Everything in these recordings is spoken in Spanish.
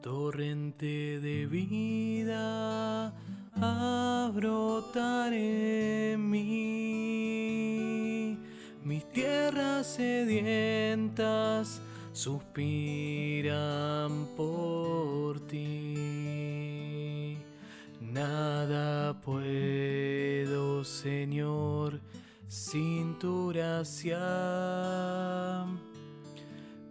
torrente de vida a brotar en mí. Mis tierras sedientas suspiran por ti. Nada puedo, Señor, sin tu gracia.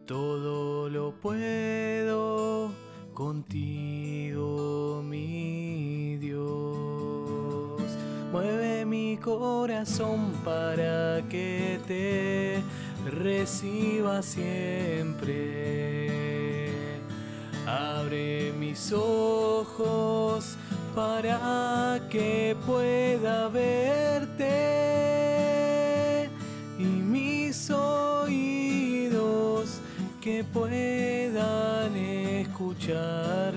Todo lo puedo contigo, mi Dios. Mueve mi corazón para que te reciba siempre. Abre mis ojos para que pueda verte y mis oídos que puedan escuchar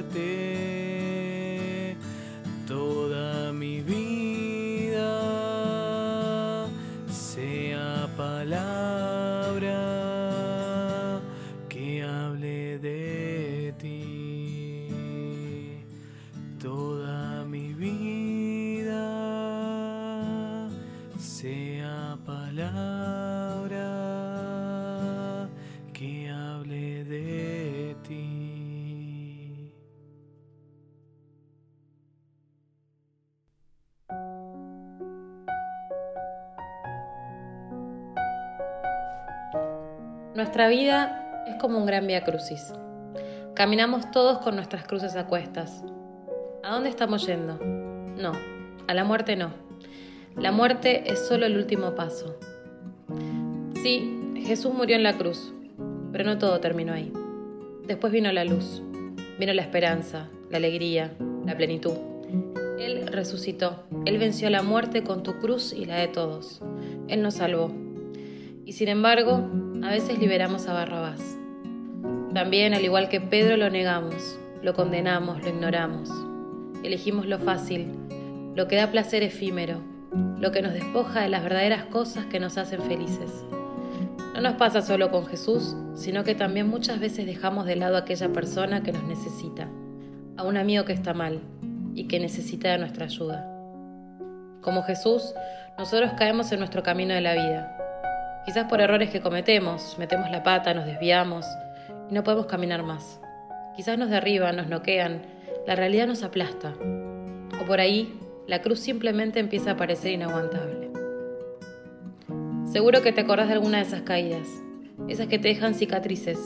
Nuestra vida es como un gran via crucis. Caminamos todos con nuestras cruces a cuestas. ¿A dónde estamos yendo? No, a la muerte no. La muerte es solo el último paso. Sí, Jesús murió en la cruz, pero no todo terminó ahí. Después vino la luz, vino la esperanza, la alegría, la plenitud. Él resucitó, Él venció la muerte con tu cruz y la de todos. Él nos salvó. Y sin embargo, a veces liberamos a Barrabás. También, al igual que Pedro, lo negamos, lo condenamos, lo ignoramos. Elegimos lo fácil, lo que da placer efímero, lo que nos despoja de las verdaderas cosas que nos hacen felices. No nos pasa solo con Jesús, sino que también muchas veces dejamos de lado a aquella persona que nos necesita, a un amigo que está mal y que necesita de nuestra ayuda. Como Jesús, nosotros caemos en nuestro camino de la vida. Quizás por errores que cometemos, metemos la pata, nos desviamos y no podemos caminar más. Quizás nos derriban, nos noquean, la realidad nos aplasta. O por ahí, la cruz simplemente empieza a parecer inaguantable. Seguro que te acordás de alguna de esas caídas, esas que te dejan cicatrices,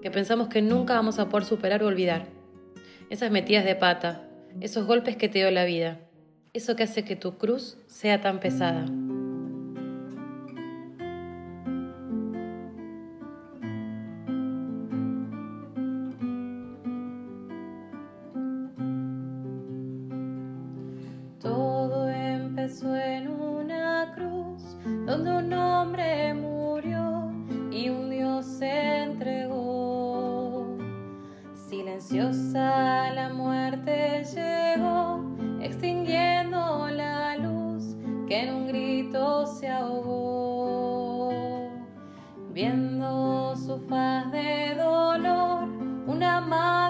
que pensamos que nunca vamos a poder superar o olvidar. Esas metidas de pata, esos golpes que te dio la vida, eso que hace que tu cruz sea tan pesada. Un hombre murió y un Dios se entregó. Silenciosa la muerte llegó, extinguiendo la luz que en un grito se ahogó. Viendo su faz de dolor, una madre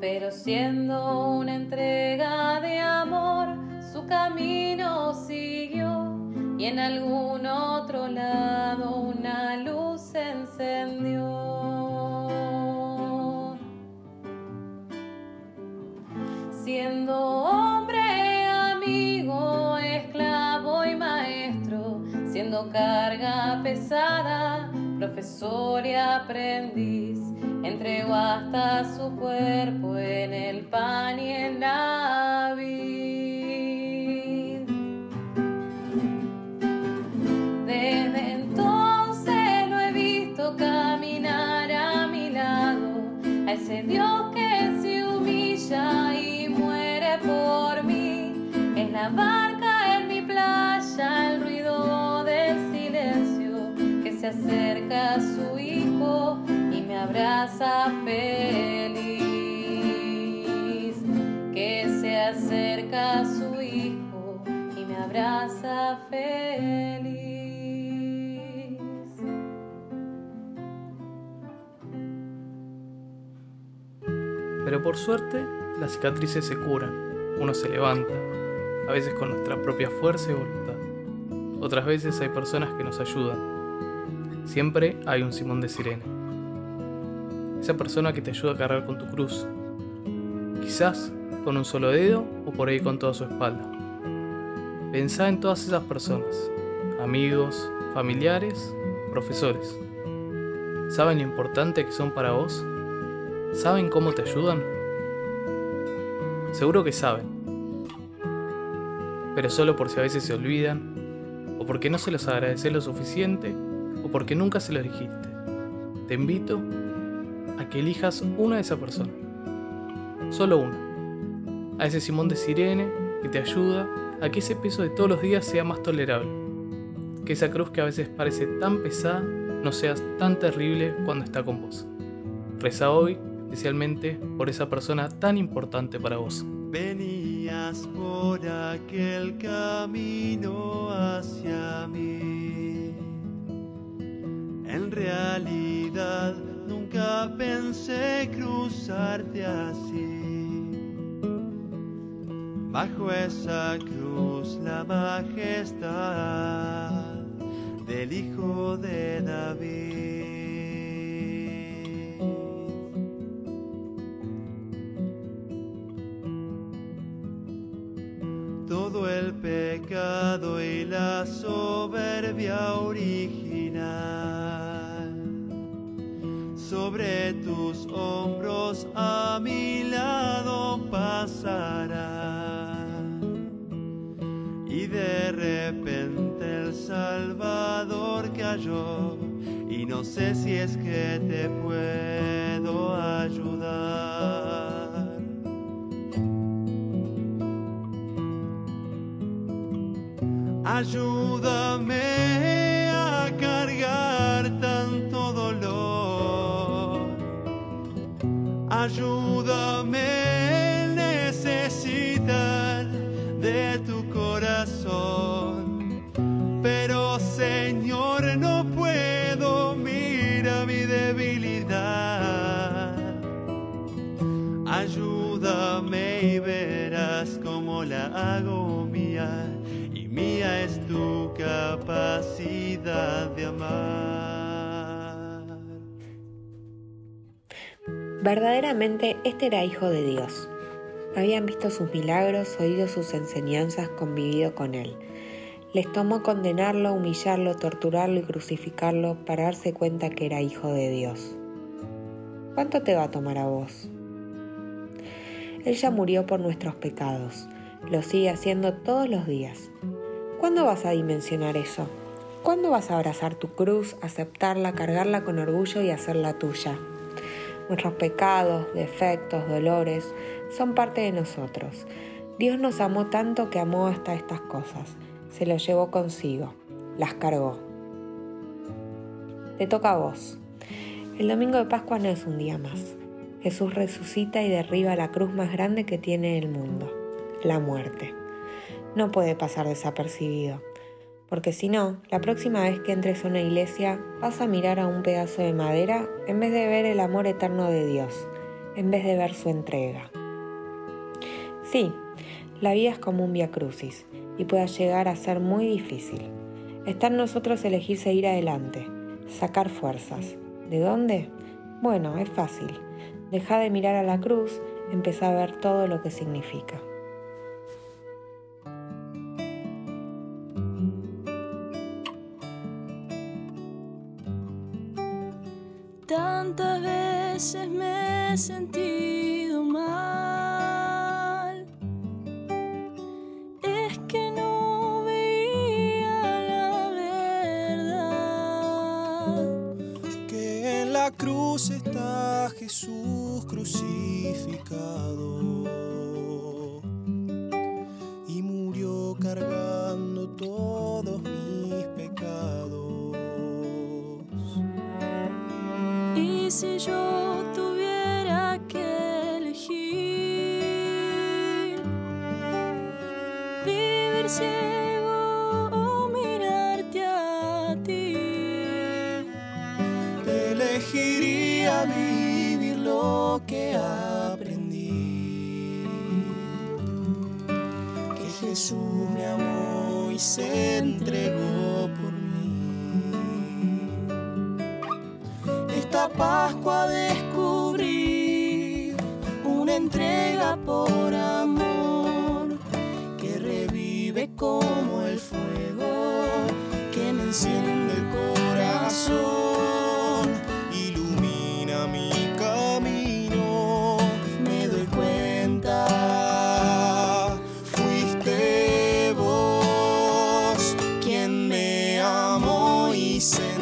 Pero siendo una entrega de amor, su camino siguió y en algún otro lado una luz se encendió. Siendo hombre, amigo, esclavo y maestro, siendo carga pesada, profesor y aprendiz, entregó hasta su cuerpo en el pan y en la vid. Desde entonces lo he visto caminar a mi lado, a ese Dios que se humilla y muere por mí. Es la suerte, las cicatrices se curan, uno se levanta, a veces con nuestra propia fuerza y voluntad. Otras veces hay personas que nos ayudan. Siempre hay un Simón de Sirene. Esa persona que te ayuda a cargar con tu cruz. Quizás con un solo dedo o por ahí con toda su espalda. Pensá en todas esas personas, amigos, familiares, profesores. ¿Saben lo importante que son para vos? ¿Saben cómo te ayudan? Seguro que saben. Pero solo por si a veces se olvidan, o porque no se los agradece lo suficiente, o porque nunca se los dijiste. Te invito a que elijas una de esas personas. Solo una. A ese Simón de Sirene que te ayuda a que ese peso de todos los días sea más tolerable. Que esa cruz que a veces parece tan pesada no sea tan terrible cuando está con vos. Reza hoy especialmente por esa persona tan importante para vos. Venías por aquel camino hacia mí. En realidad nunca pensé cruzarte así. Bajo esa cruz la majestad del Hijo de David. Y la soberbia original. Sobre tus hombros a mi lado pasará. Y de repente el Salvador cayó y no sé si es que te puedo ayudar. Ayúdame a cargar tanto dolor. Ayúdame necesitar de tu corazón. Pero Señor, no puedo, mira mi debilidad. Ayúdame y verás cómo la hago capacidad de amar. Verdaderamente este era hijo de Dios. Habían visto sus milagros, oído sus enseñanzas, convivido con él. Les tomó condenarlo, humillarlo, torturarlo y crucificarlo para darse cuenta que era hijo de Dios. ¿Cuánto te va a tomar a vos? Él ya murió por nuestros pecados. Lo sigue haciendo todos los días. ¿Cuándo vas a dimensionar eso? ¿Cuándo vas a abrazar tu cruz, aceptarla, cargarla con orgullo y hacerla tuya? Nuestros pecados, defectos, dolores son parte de nosotros. Dios nos amó tanto que amó hasta estas cosas. Se los llevó consigo, las cargó. Te toca a vos. El domingo de Pascua no es un día más. Jesús resucita y derriba la cruz más grande que tiene el mundo, la muerte no puede pasar desapercibido. Porque si no, la próxima vez que entres a una iglesia vas a mirar a un pedazo de madera en vez de ver el amor eterno de Dios, en vez de ver su entrega. Sí, la vida es como un via crucis y puede llegar a ser muy difícil. Está en nosotros elegir seguir adelante, sacar fuerzas. ¿De dónde? Bueno, es fácil. Deja de mirar a la cruz, empieza a ver todo lo que significa. Tantas veces me he sentido mal. Es que no veía la verdad. Que en la cruz está Jesús crucificado. ciego mirarte a ti. Elegiría vivir lo que aprendí. Que Jesús me amó y se entregó por mí. Esta Pascua descubrí una entrega por amor como el fuego que me enciende el corazón, ilumina mi camino, me doy cuenta, fuiste vos quien me amó y se